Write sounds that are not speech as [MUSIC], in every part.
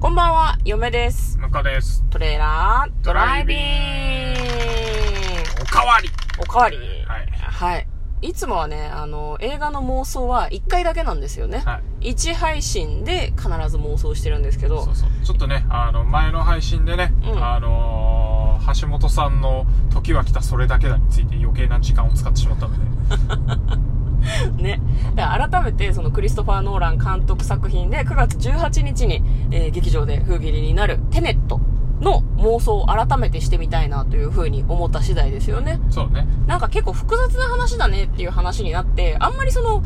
こんばんは、嫁です。向かです。トレーラードライビンおかわりグおかわりはいはい。いつもはね、あの、映画の妄想は1回だけなんですよね。はい。1配信で必ず妄想してるんですけどそう、そう。ちょっとね、あの、前の配信でね、うんあのー橋本さんの時は来たそれだけだについて余計な時間を使ってしまったので。[LAUGHS] ね。だから改めて、そのクリストファー・ノーラン監督作品で9月18日に、えー劇場で封切りになるテネットの妄想を改めてしてみたいなというふうに思った次第ですよね。そうね。なんか結構複雑な話だねっていう話になって、あんまりその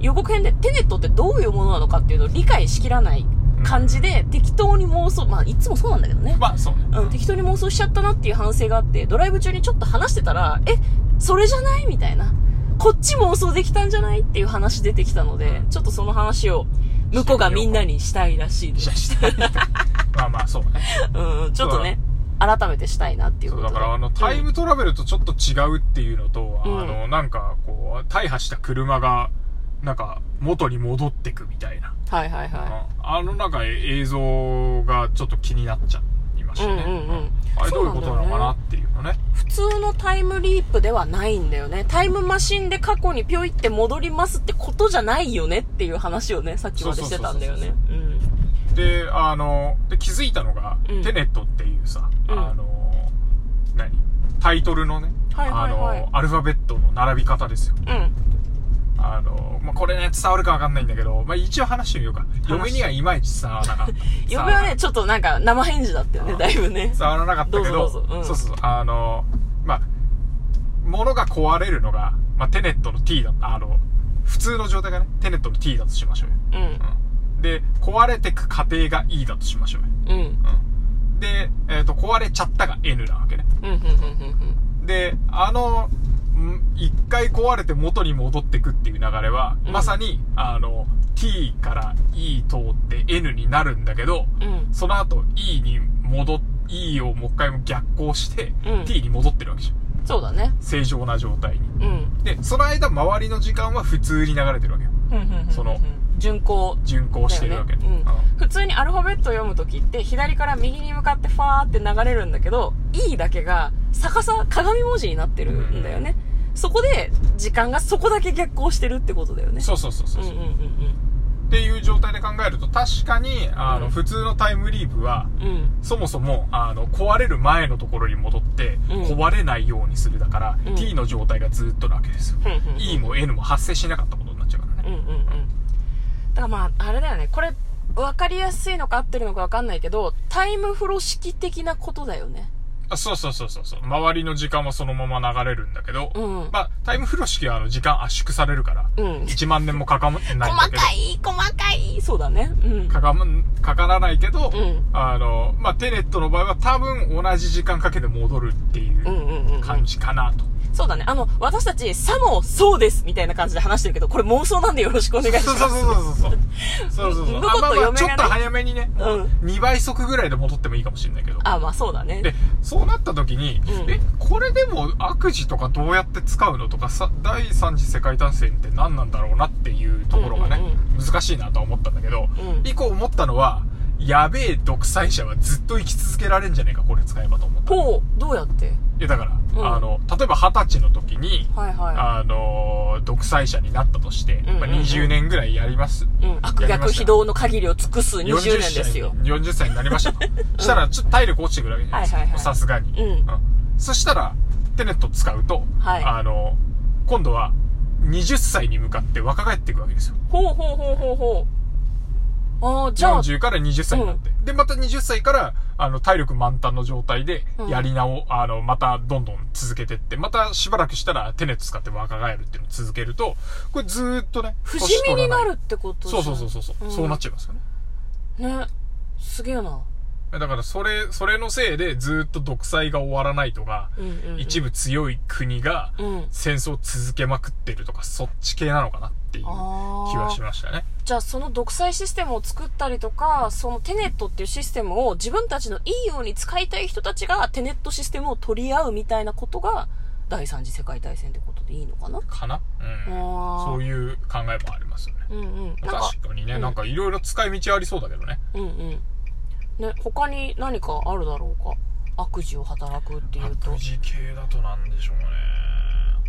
予告編でテネットってどういうものなのかっていうのを理解しきらない感じで、適当に妄想、まあいつもそうなんだけどね。まあ、そうね。うん、適当に妄想しちゃったなっていう反省があって、ドライブ中にちょっと話してたら、え、それじゃない？みたいな。こっち妄想できたんじゃない？っていう話出てきたので、ちょっとその話を向こうがみんなにしたいらしいです。したいまあまあ、そうね。[LAUGHS] うん、ちょっとね、改めてしたいなっていうことで。だから、あの、タイムトラベルとちょっと違うっていうのと、うんあの、なんか、こう、大破した車が、なんか、元に戻ってくみたいな。はいはいはあのなんか映像がちょっと気になっちゃいね。うんうんうんあれどういうことなのかなっていうのね。い。普通のタイムリープではないんだよね。タイムマシンで過去にぴょいって戻りますってことじゃないよねっていう話をね、さっきまでしてたんだよね。うん。で、あの、で気づいたのが、うんテネットっていうさ、うんあの、何タイトルのね、はいはいはいあの、アルファベットの並び方ですよ。うん。あの、まあ、これね、伝わるかわかんないんだけど、まあ、一応話してみようか。話嫁にはいまいち伝わらなかった。[LAUGHS] 嫁はね、ちょっとなんか生返事だったよね、あだいぶね。伝わらなかったけど、どうぞどうぞうんそうそうそう、あの、まあ、物が壊れるのが、まあ、テネットの T だった、あの、普通の状態がね、テネットの T だとしましょうよ。うん。うん。で、壊れてく過程が E だとしましょうよ。うん。うん。で、えっ、と、壊れちゃったが N なわけね。うん、うん、うん、うん。で、あの、ん一回壊れて元に戻ってくっていう流れは、うんまさに、あの、T から E 通って N になるんだけど、うん。その後 E に戻っ、E をもう一回も逆行して、うん T に戻ってるわけじゃん。そうだね。正常な状態に。うん。で、その間周りの時間は普通に流れてるわけよ。うん、うん、うん。その、巡航。巡行してるわけ。ねうん普通にアルファベットを読むときって、左から右に向かってファーって流れるんだけど、E だけが逆さ、鏡文字になってるんだよね。そこで、時間がそこだけ逆行してるってことだよね。そうそうそうそう。うんうんうんっていう状態で考えると、確かに、あの、うん普通のタイムリープは、うん。うん。そもそも、あの、壊れる前のところに戻って、うん壊れないようにするだから、うん T の状態がずっとなわけですよ。E も N も発生しなかったことになっちゃうからね。うんうんうん。だからまあ、あれだよね。これ、わかりやすいのか合ってるのかわかんないけど、タイムフロー式的なことだよね。あそうそうそうそうそう。周りの時間はそのまま流れるんだけど、うんまあ、タイムフロー式はあの、時間圧縮されるから、うん。1万年もかかんないんだ細けど、かい、細かい。そうだね。うん。かかんかからないけど、うんあの、まあ、テネットの場合は多分同じ時間かけて戻るっていうんうんうんうんう感じかなと。そうだね。あの、私たち、さもそうですみたいな感じで話してるけど、これ妄想なんでよろしくお願いします。そうそうそうそうそう。そうそうそう。向こうと嫁がねちょっと早めにね、うん2倍速ぐらいで戻ってもいいかもしれないけど。あ、まあそうだね。で、そうなった時に、うんえ、これでも悪事とかどうやって使うのとかさ、第三次世界大戦って何なんだろうなっていうところがね、うん難しいなとは思ったんだけど、うん以降思ったのは、やべえ独裁者はずっと生き続けられんじゃねえか、これ使えばと思った。いほう、どうやって？や、だから、うんあの、例えば二十歳の時に、はいはあの、独裁者になったとして、うんうんうんまあ、20年ぐらいやります。い。うん。悪逆非道の限りを尽くす20年ですよ。40歳に40歳になりましたと。[LAUGHS] したら、ちょっと体力落ちてくるわけじゃないですか。はいはいはいさすがに。うんそしたら、テネット使うと、はいあの、今度は、20歳に向かって若返っていくわけですよ。ほうほうほうほうほう。ああ、じゃあ、40から20歳になって。で、また20歳から、あの、体力満タンの状態でうん、やり直、あの、またどんどん続けてって、またしばらくしたらテネ使って若返るっていうのを続けると、これずーっとね、不死身になるってことそうんそうそうそうそう、んそうなっちゃいますよね。ね。すげえな。だからそれ、それのせいでずーっと独裁が終わらないとか、うんうんうん。一部強い国がうん。戦争を続けまくってるとか、そっち系なのかなっていう気はし。ましたね。じゃあその独裁システムを作ったりとか、そのテネットっていうシステムを自分たちのいいように使いたい人たちがテネットシステムを取り合うみたいなことが第三次世界大戦ってことでいいのかな？かな？うん。そういう考えもありますよね。うんうん。確かにね、うんなんかいろいろ使い道ありそうだけどね。うんうん。ね、他に何かあるだろうか？悪事を働くっていうと悪。事系だとなんでしょうね。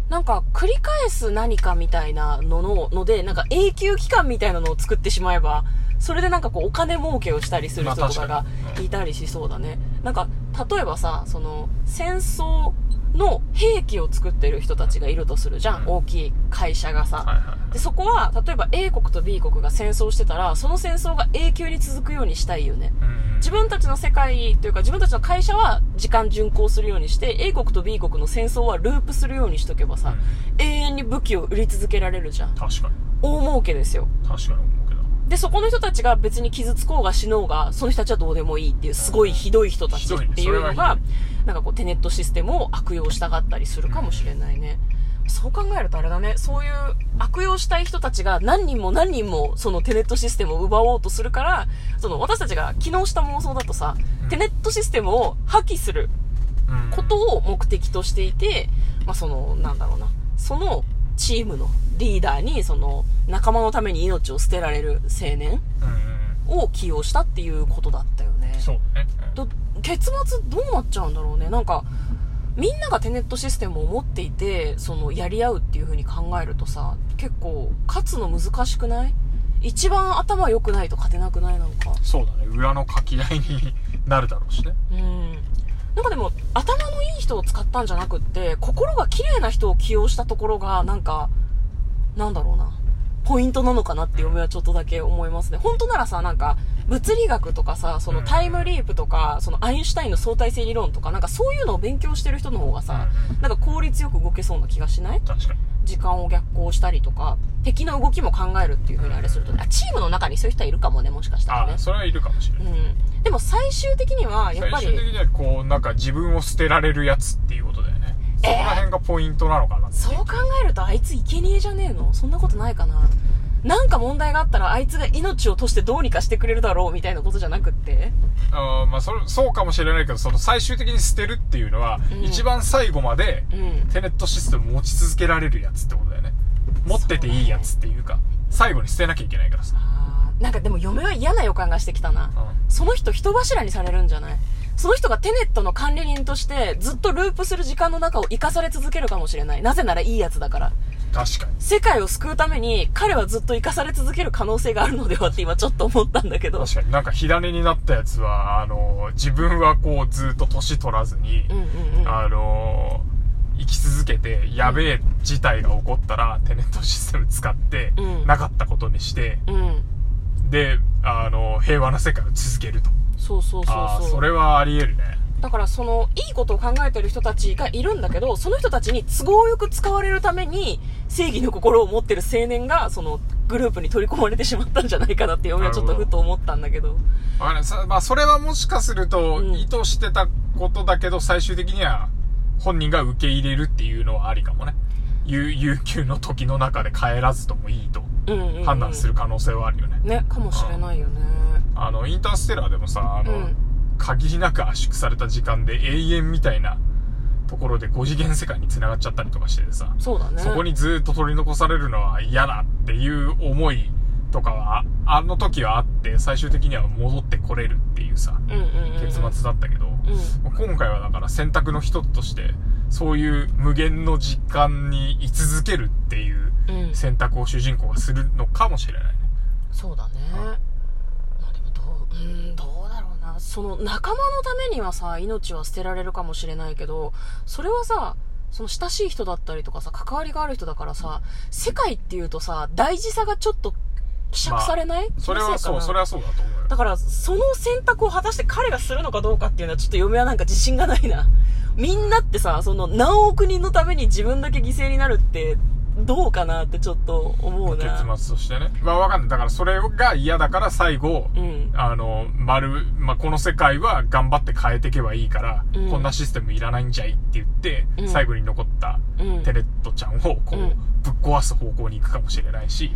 なんか、繰り返す何かみたいなのの、ので、なんか永久期間みたいなのを作ってしまえば、それでなんかこう、お金儲けをしたりする人とかがいたりしそうだね。なんか、例えばさ、その、戦争の兵器を作ってる人たちがいるとするじゃん。うん大きい会社がさ。はいはい。で、そこは、例えば A 国と B 国が戦争してたら、その戦争が永久に続くようにしたいよね。うん自分たちの世界というか自分たちの会社は時間巡行するようにして A 国と B 国の戦争はループするようにしとけばさ、永遠に武器を売り続けられるじゃん確かに。大儲けですよ確かに。でそこの人たちが別に傷つこうが死のうがその人たちはどうでもいいっていうすごいひどい人たちっていうのがひなんかこうテネットシステムを悪用したがったりするかもしれないね、そう考えるとあれだね。そういう悪用したい人たちが何人も何人もそのテネットシステムを奪おうとするからその私たちが昨日した妄想だとさ、うん。テネットシステムを破棄するうんことを目的としていて、まあ、その、なんだろうな、そのチームのリーダーに、その、仲間のために命を捨てられる青年を起用したっていうことだったよねううだね。ど結末どうなっちゃうんだろうね。なんか、みんながテネットシステムを持っていて、その、やり合うっていう風に考えるとさ、結構、勝つの難しくない？一番頭良くないと勝てなくない？なんか。そうだね。裏の書き合いになるだろうしね。うん。なんかでも、頭のいい人を使ったんじゃなくって、心が綺麗な人を起用したところが、なんか、なんだろうな。ポイントなのかなって嫁はちょっとだけ思いますね。本当ならさ、なんか、物理学とかさ、そのタイムリープとか、そのアインシュタインの相対性理論とか、なんかそういうのを勉強してる人の方がさ、なんか効率よく動けそうな気がしない？確かに。時間を逆行したりとか、敵の動きも考えるっていう風にあれするとね、あチームの中にそういう人はいるかもね、もしかしたらねああ、。それはいるかもしれない。うん。でも最終的には、やっぱり、最終的にはこう、なんか自分を捨てられるやつっていうことだよね。そこら辺がポイントなのかなっていそう考えあいつ生贄じゃねえの？そんなことないかな？なんか問題があったらあいつが命を落としてどうにかしてくれるだろうみたいなことじゃなくって。あーまあそれ、そうかもしれないけど、その最終的に捨てるっていうのは、うん。一番最後まで、うん。テネットシステムを持ち続けられるやつってことだよね。持ってていいやつっていうか、最後に捨てなきゃいけないからさ。なんかでも嫁は嫌な予感がしてきたな。うん。その人人柱にされるんじゃない？その人がテネットの管理人としてずっとループする時間の中を生かされ続けるかもしれない。なぜならいいやつだから。確かに。世界を救うために彼はずっと生かされ続ける可能性があるのではって今ちょっと思ったんだけど。確かに。なんか火種になったやつは、あの、自分はこうずっと年取らずに、うんうんうん。あの、生き続けて、やべえ事態が起こったら、テネットシステム使ってうん、なかったことにして、うん。で、あの、平和な世界を続けると。そうそうそうああ、そうそれはあり得るね。だからその、いいことを考えてる人たちがいるんだけど、その人たちに都合よく使われるために、正義の心を持ってる青年が、その、グループに取り込まれてしまったんじゃないかなって、嫁はちょっとふと思ったんだけど。あれさまあ、それはもしかすると、うん意図してたことだけど、最終的には、本人が受け入れるっていうのはありかもね。有有給の時の中で帰らずともいいとうんうん、うん。判断する可能性はあるよね。ね、かもしれないよね。あの、インターステラーでもさ、あの、うん限りなく圧縮された時間で永遠みたいなところで5次元世界に繋がっちゃったりとかしててさ、そうだね。そこにずっと取り残されるのは嫌だっていう思いとかは、あの時はあって、最終的には戻ってこれるっていうさ、うんうんうん。結末だったけど、うん。今回はだから選択の一つとして、そういう無限の時間に居続けるっていううん。選択を主人公がするのかもしれないね。そうだね。う、うん、どうだろうな。その仲間のためにはさ、命は捨てられるかもしれないけど、それはさ、その親しい人だったりとかさ、関わりがある人だからさ、世界っていうとさ、大事さがちょっと希釈されない、それはそう、それはそうだと思うよ。だから、その選択を果たして彼がするのかどうかっていうのはちょっと嫁はなんか自信がないな。みんなってさ、その何億人のために自分だけ犠牲になるって、どうかなってちょっと思うな。結末としてね。まあわかんない。だからそれが嫌だから最後、うん。あの、丸、まあ、この世界は頑張って変えていけばいいから、うんこんなシステムいらないんじゃいって言って、うん最後に残ったうん。テレットちゃんをこう、うんぶっ壊す方向に行くかもしれないし、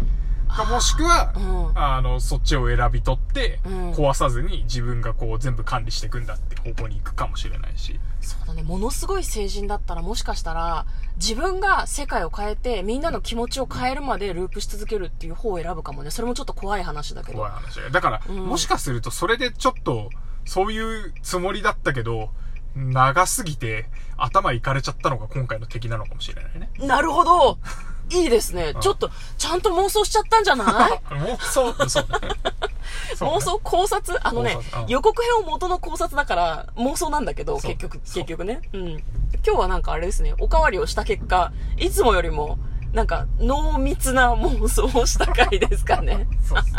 かもしくは、うん。あの、そっちを選び取って、うん壊さずに自分がこう全部管理していくんだって方向に行くかもしれないし。そうだね。ものすごい成人だったらもしかしたら、自分が世界を変えて、みんなの気持ちを変えるまでループし続けるっていう方を選ぶかもね。それもちょっと怖い話だけど。怖い話だよだから、うんもしかするとそれでちょっと、そういうつもりだったけど、長すぎて頭いかれちゃったのが今回の敵なのかもしれないね。なるほど。いいですね。んちょっと、ちゃんと妄想しちゃったんじゃない？妄想、そうだね。妄想考察？あのね予告編を元の考察だから妄想なんだけど、結局、結局ね。うん。今日はなんかあれですね、おかわりをした結果、いつもよりも、なんか、濃密な妄想をした回ですかね。そう [LAUGHS]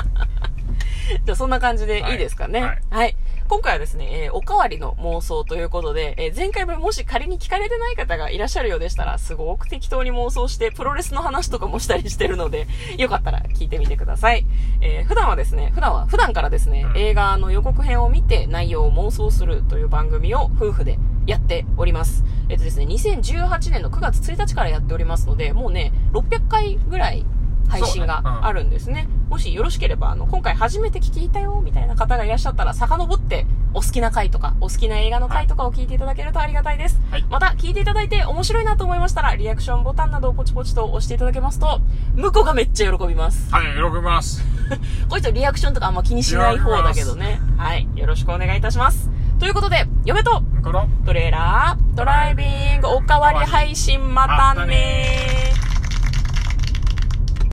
じゃあそんな感じではいいいですかね。ははいい。今回はですね、えーおかわりの妄想ということで、えー前回分もし仮に聞かれてない方がいらっしゃるようでしたら、すごく適当に妄想して、プロレスの話とかもしたりしてるので、[LAUGHS] よかったら聞いてみてください。えー普段はですね、普段は、普段からですね、うん映画の予告編を見て内容を妄想するという番組を夫婦でやっております。えっとですね、2018年の9月1日からやっておりますので、もうね、600回ぐらい配信があるんですね。もしよろしければ、あの、今回初めて聞いたよ、みたいな方がいらっしゃったら、遡って、お好きな回とか、お好きな映画の回とかを聞いていただけるとありがたいです。はいまた、聞いていただいて面白いなと思いましたら、リアクションボタンなどをポチポチと押していただけますと、向こうがめっちゃ喜びます。はい、喜びます。[LAUGHS] こういう人リアクションとかあんま気にしない方だけどね。はい。よろしくお願いいたします。ということで、嫁とこの？トレーラードライビングおかわり配信またねー